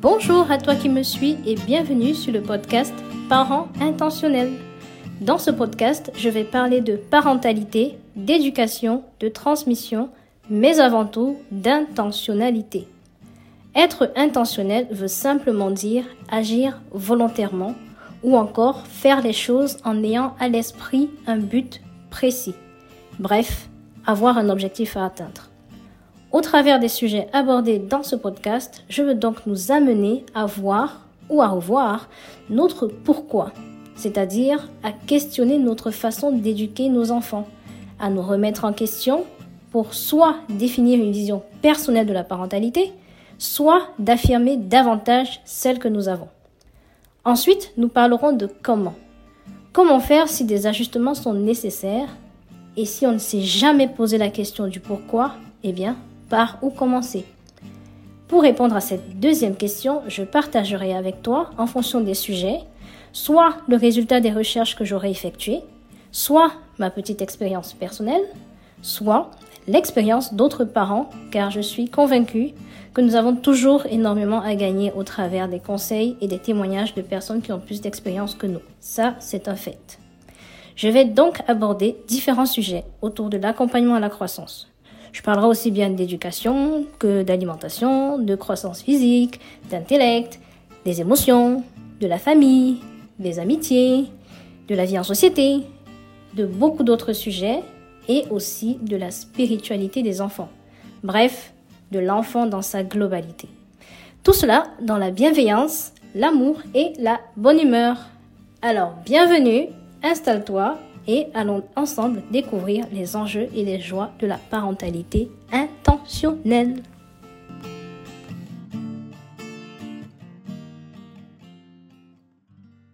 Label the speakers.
Speaker 1: Bonjour à toi qui me suis et bienvenue sur le podcast Parents intentionnels. Dans ce podcast, je vais parler de parentalité, d'éducation, de transmission, mais avant tout d'intentionnalité. Être intentionnel veut simplement dire agir volontairement ou encore faire les choses en ayant à l'esprit un but précis. Bref, avoir un objectif à atteindre. Au travers des sujets abordés dans ce podcast, je veux donc nous amener à voir ou à revoir notre pourquoi, c'est-à-dire à questionner notre façon d'éduquer nos enfants, à nous remettre en question pour soit définir une vision personnelle de la parentalité, soit d'affirmer davantage celle que nous avons. Ensuite, nous parlerons de comment. Comment faire si des ajustements sont nécessaires et si on ne s'est jamais posé la question du pourquoi, eh bien, par où commencer Pour répondre à cette deuxième question, je partagerai avec toi, en fonction des sujets, soit le résultat des recherches que j'aurai effectuées, soit ma petite expérience personnelle, soit l'expérience d'autres parents, car je suis convaincue que nous avons toujours énormément à gagner au travers des conseils et des témoignages de personnes qui ont plus d'expérience que nous. Ça, c'est un fait. Je vais donc aborder différents sujets autour de l'accompagnement à la croissance. Je parlerai aussi bien d'éducation que d'alimentation, de croissance physique, d'intellect, des émotions, de la famille, des amitiés, de la vie en société, de beaucoup d'autres sujets et aussi de la spiritualité des enfants. Bref, de l'enfant dans sa globalité. Tout cela dans la bienveillance, l'amour et la bonne humeur. Alors, bienvenue, installe-toi et allons ensemble découvrir les enjeux et les joies de la parentalité intentionnelle.